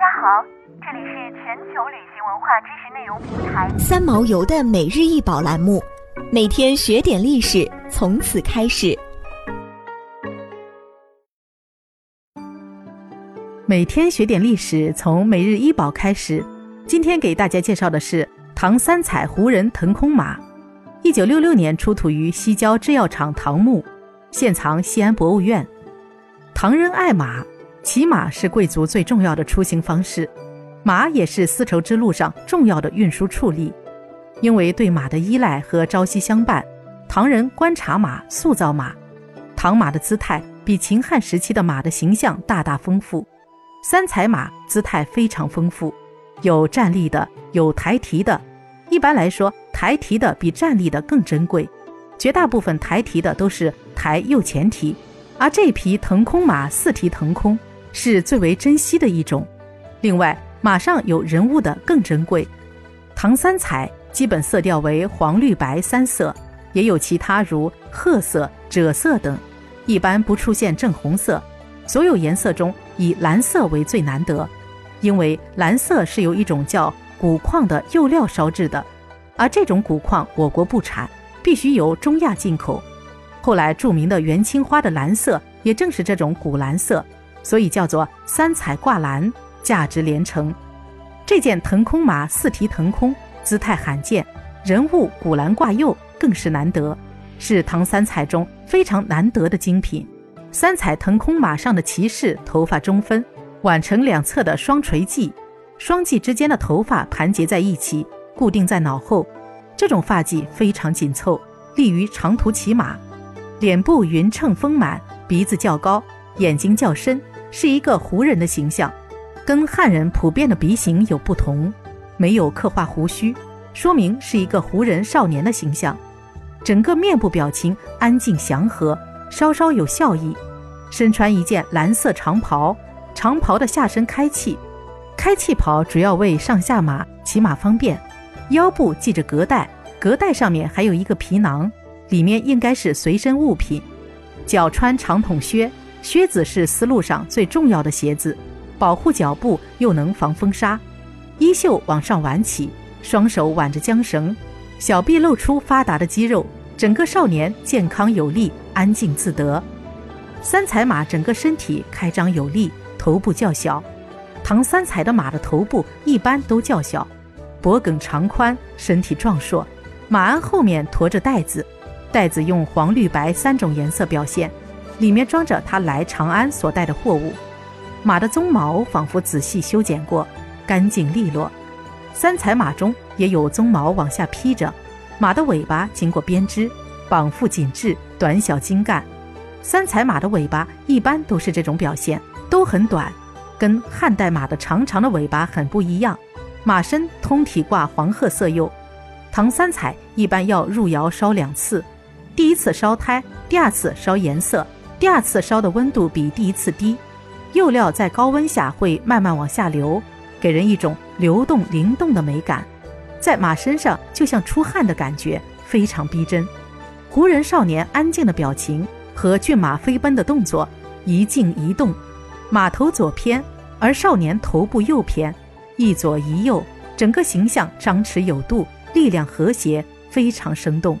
家好，这里是全球旅行文化知识内容平台三毛游的每日一宝栏目，每天学点历史，从此开始。每天学点历史，从每日一宝开始。今天给大家介绍的是唐三彩胡人腾空马，一九六六年出土于西郊制药厂唐墓，现藏西安博物院。唐人爱马。骑马是贵族最重要的出行方式，马也是丝绸之路上重要的运输畜力。因为对马的依赖和朝夕相伴，唐人观察马、塑造马。唐马的姿态比秦汉时期的马的形象大大丰富。三彩马姿态非常丰富，有站立的，有抬蹄的。一般来说，抬蹄的比站立的更珍贵。绝大部分抬蹄的都是抬右前蹄，而这匹腾空马四蹄腾空。是最为珍惜的一种。另外，马上有人物的更珍贵。唐三彩基本色调为黄、绿、白三色，也有其他如褐色、赭色等，一般不出现正红色。所有颜色中，以蓝色为最难得，因为蓝色是由一种叫钴矿的釉料烧制的，而这种钴矿我国不产，必须由中亚进口。后来著名的元青花的蓝色，也正是这种钴蓝色。所以叫做三彩挂蓝，价值连城。这件腾空马四蹄腾空，姿态罕见，人物古蓝挂釉更是难得，是唐三彩中非常难得的精品。三彩腾空马上的骑士头发中分，挽成两侧的双垂髻，双髻之间的头发盘结在一起，固定在脑后。这种发髻非常紧凑，利于长途骑马。脸部匀称丰满，鼻子较高，眼睛较深。是一个胡人的形象，跟汉人普遍的鼻形有不同，没有刻画胡须，说明是一个胡人少年的形象。整个面部表情安静祥和，稍稍有笑意。身穿一件蓝色长袍，长袍的下身开气，开气袍主要为上下马骑马方便。腰部系着革带，革带上面还有一个皮囊，里面应该是随身物品。脚穿长筒靴。靴子是丝路上最重要的鞋子，保护脚步又能防风沙。衣袖往上挽起，双手挽着缰绳，小臂露出发达的肌肉，整个少年健康有力，安静自得。三彩马整个身体开张有力，头部较小。唐三彩的马的头部一般都较小，脖颈长宽，身体壮硕。马鞍后面驮着袋子，袋子用黄、绿、白三种颜色表现。里面装着他来长安所带的货物，马的鬃毛仿佛仔细修剪过，干净利落。三彩马中也有鬃毛往下披着，马的尾巴经过编织，绑缚紧致，短小精干。三彩马的尾巴一般都是这种表现，都很短，跟汉代马的长长的尾巴很不一样。马身通体挂黄褐色釉，唐三彩一般要入窑烧两次，第一次烧胎，第二次烧颜色。第二次烧的温度比第一次低，釉料在高温下会慢慢往下流，给人一种流动灵动的美感，在马身上就像出汗的感觉，非常逼真。胡人少年安静的表情和骏马飞奔的动作一静一动，马头左偏，而少年头部右偏，一左一右，整个形象张弛有度，力量和谐，非常生动。